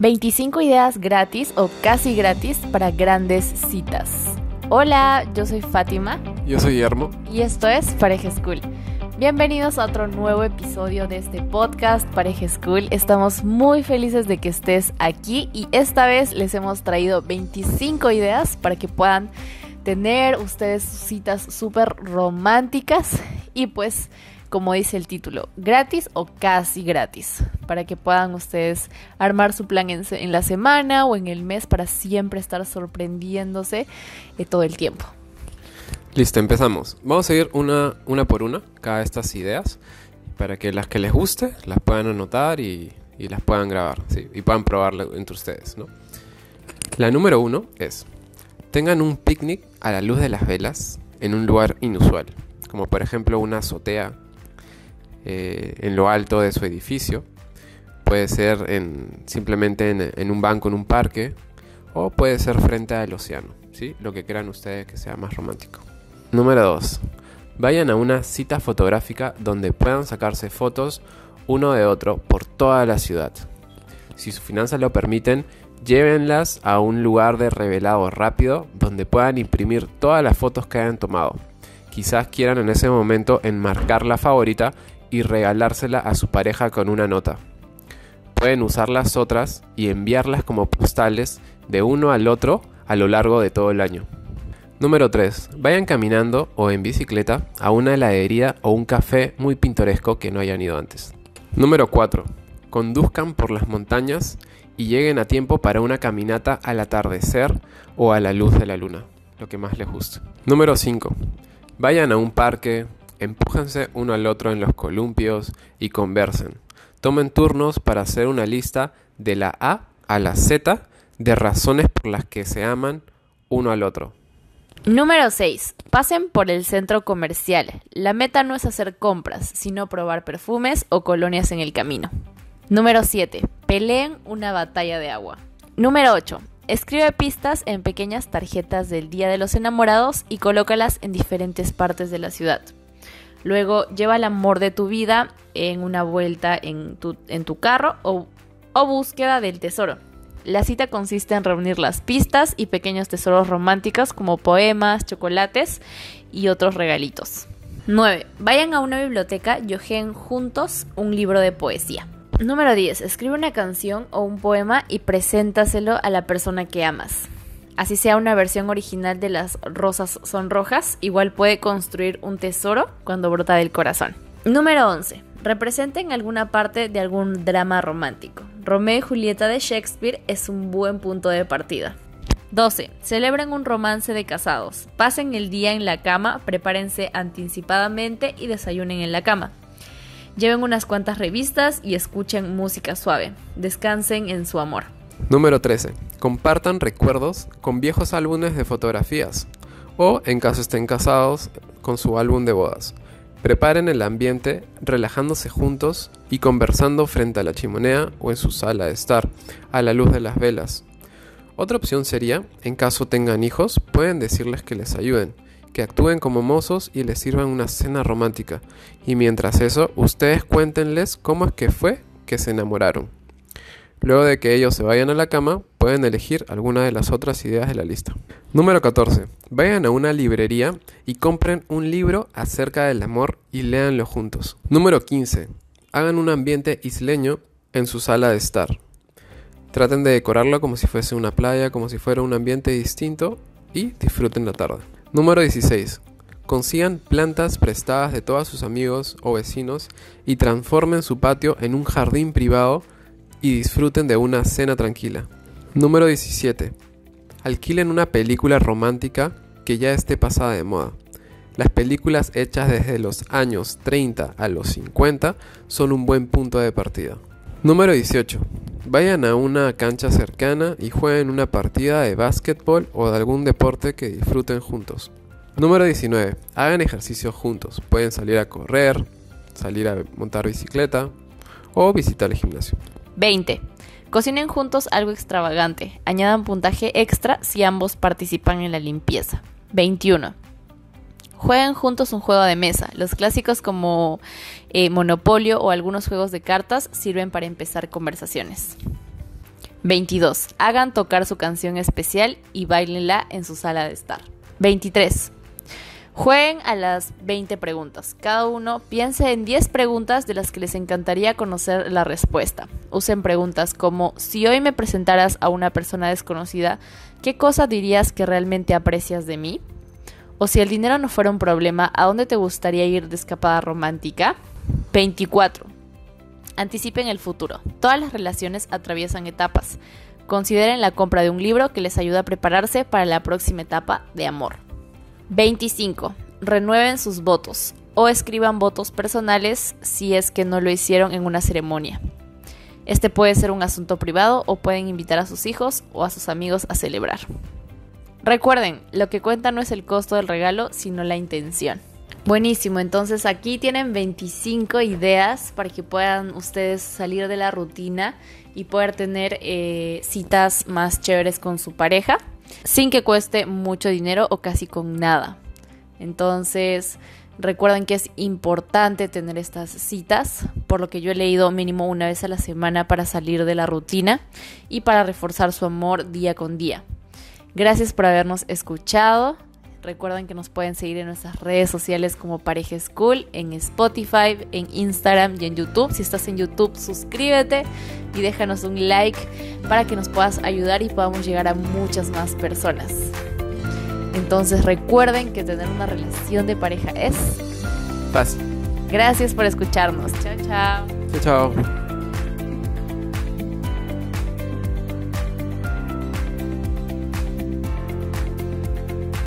25 ideas gratis o casi gratis para grandes citas. Hola, yo soy Fátima. Yo soy Guillermo. Y esto es Pareja School. Bienvenidos a otro nuevo episodio de este podcast Pareja School. Estamos muy felices de que estés aquí y esta vez les hemos traído 25 ideas para que puedan tener ustedes citas súper románticas y pues como dice el título, gratis o casi gratis, para que puedan ustedes armar su plan en, la semana o en el mes para siempre estar sorprendiéndose eh, todo el tiempo. Listo, empezamos. Vamos a seguir una, por una cada estas ideas para que las que les guste las puedan anotar y, las puedan grabar y puedan probarlo entre ustedes. La número uno es, tengan un picnic a la luz de las velas en un lugar inusual, como por ejemplo una azotea eh, en lo alto de su edificio. Puede ser en, simplemente en, un banco en un parque o puede ser frente al océano, ¿sí? lo que crean ustedes que sea más romántico. Número 2. Vayan a una cita fotográfica donde puedan sacarse fotos uno de otro por toda la ciudad. Si sus finanzas lo permiten, llévenlas a un lugar de revelado rápido donde puedan imprimir todas las fotos que hayan tomado. Quizás quieran en ese momento enmarcar la favorita y regalársela a su pareja con una nota. Pueden usar las otras y enviarlas como postales de uno al otro a lo largo de todo el año. Número 3. Vayan caminando o en bicicleta a una heladería o un café muy pintoresco que no hayan ido antes. Número 4. Conduzcan por las montañas y lleguen a tiempo para una caminata al atardecer o a la luz de la luna, lo que más les guste. Número 5. Vayan a un parque, Empújense uno al otro en los columpios y conversen. Tomen turnos para hacer una lista de la A a la Z de razones por las que se aman uno al otro. Número 6. Pasen por el centro comercial. La meta no es hacer compras, sino probar perfumes o colonias en el camino. Número 7. Peleen una batalla de agua. Número 8. Escribe pistas en pequeñas tarjetas del Día de los Enamorados y colócalas en diferentes partes de la ciudad. Luego lleva el amor de tu vida en una vuelta en tu, carro o, o búsqueda del tesoro. La cita consiste en reunir las pistas y pequeños tesoros románticos como poemas, chocolates y otros regalitos. 9. Vayan a una biblioteca y ojeen juntos un libro de poesía. Número 10. Escribe una canción o un poema y preséntaselo a la persona que amas así sea una versión original de las rosas son rojas, igual puede construir un tesoro cuando brota del corazón. Número 11. Representen alguna parte de algún drama romántico. Romeo y Julieta de Shakespeare es un buen punto de partida. 12. Celebren un romance de casados. Pasen el día en la cama, prepárense anticipadamente y desayunen en la cama. Lleven unas cuantas revistas y escuchen música suave. Descansen en su amor. Número 13. Compartan recuerdos con viejos álbumes de fotografías o, en caso estén casados, con su álbum de bodas. Preparen el ambiente relajándose juntos y conversando frente a la chimenea o en su sala de estar, a la luz de las velas. Otra opción sería, en caso tengan hijos, pueden decirles que les ayuden, que actúen como mozos y les sirvan una cena romántica. Y mientras eso, ustedes cuéntenles cómo es que fue que se enamoraron. Luego de que ellos se vayan a la cama, pueden elegir alguna de las otras ideas de la lista. Número 14. Vayan a una librería y compren un libro acerca del amor y léanlo juntos. Número 15. Hagan un ambiente isleño en su sala de estar. Traten de decorarlo como si fuese una playa, como si fuera un ambiente distinto y disfruten la tarde. Número 16. Consigan plantas prestadas de todos sus amigos o vecinos y transformen su patio en un jardín privado y disfruten de una cena tranquila. Número 17. Alquilen una película romántica que ya esté pasada de moda. Las películas hechas desde los años 30 a los 50 son un buen punto de partida. Número 18. Vayan a una cancha cercana y jueguen una partida de básquetbol o de algún deporte que disfruten juntos. Número 19. Hagan ejercicio juntos. Pueden salir a correr, salir a montar bicicleta o visitar el gimnasio. 20. Cocinen juntos algo extravagante. Añadan puntaje extra si ambos participan en la limpieza. 21. Jueguen juntos un juego de mesa. Los clásicos como eh, Monopolio o algunos juegos de cartas sirven para empezar conversaciones. 22. Hagan tocar su canción especial y bailenla en su sala de estar. 23. Jueguen a las 20 preguntas. Cada uno piense en 10 preguntas de las que les encantaría conocer la respuesta. Usen preguntas como si hoy me presentaras a una persona desconocida, ¿qué cosa dirías que realmente aprecias de mí? O si el dinero no fuera un problema, ¿a dónde te gustaría ir de escapada romántica? 24. Anticipen el futuro. Todas las relaciones atraviesan etapas. Consideren la compra de un libro que les ayuda a prepararse para la próxima etapa de amor. 25. Renueven sus votos o escriban votos personales si es que no lo hicieron en una ceremonia. Este puede ser un asunto privado o pueden invitar a sus hijos o a sus amigos a celebrar. Recuerden, lo que cuenta no es el costo del regalo, sino la intención. Buenísimo, entonces aquí tienen 25 ideas para que puedan ustedes salir de la rutina y poder tener eh, citas más chéveres con su pareja sin que cueste mucho dinero o casi con nada. Entonces, recuerden que es importante tener estas citas, por lo que yo he leído mínimo una vez a la semana para salir de la rutina y para reforzar su amor día con día. Gracias por habernos escuchado. Recuerden que nos pueden seguir en nuestras redes sociales como Pareja School, en Spotify, en Instagram y en YouTube. Si estás en YouTube, suscríbete y déjanos un like para que nos puedas ayudar y podamos llegar a muchas más personas. Entonces recuerden que tener una relación de pareja es fácil. Gracias por escucharnos. Chao, chao. Chao, chao.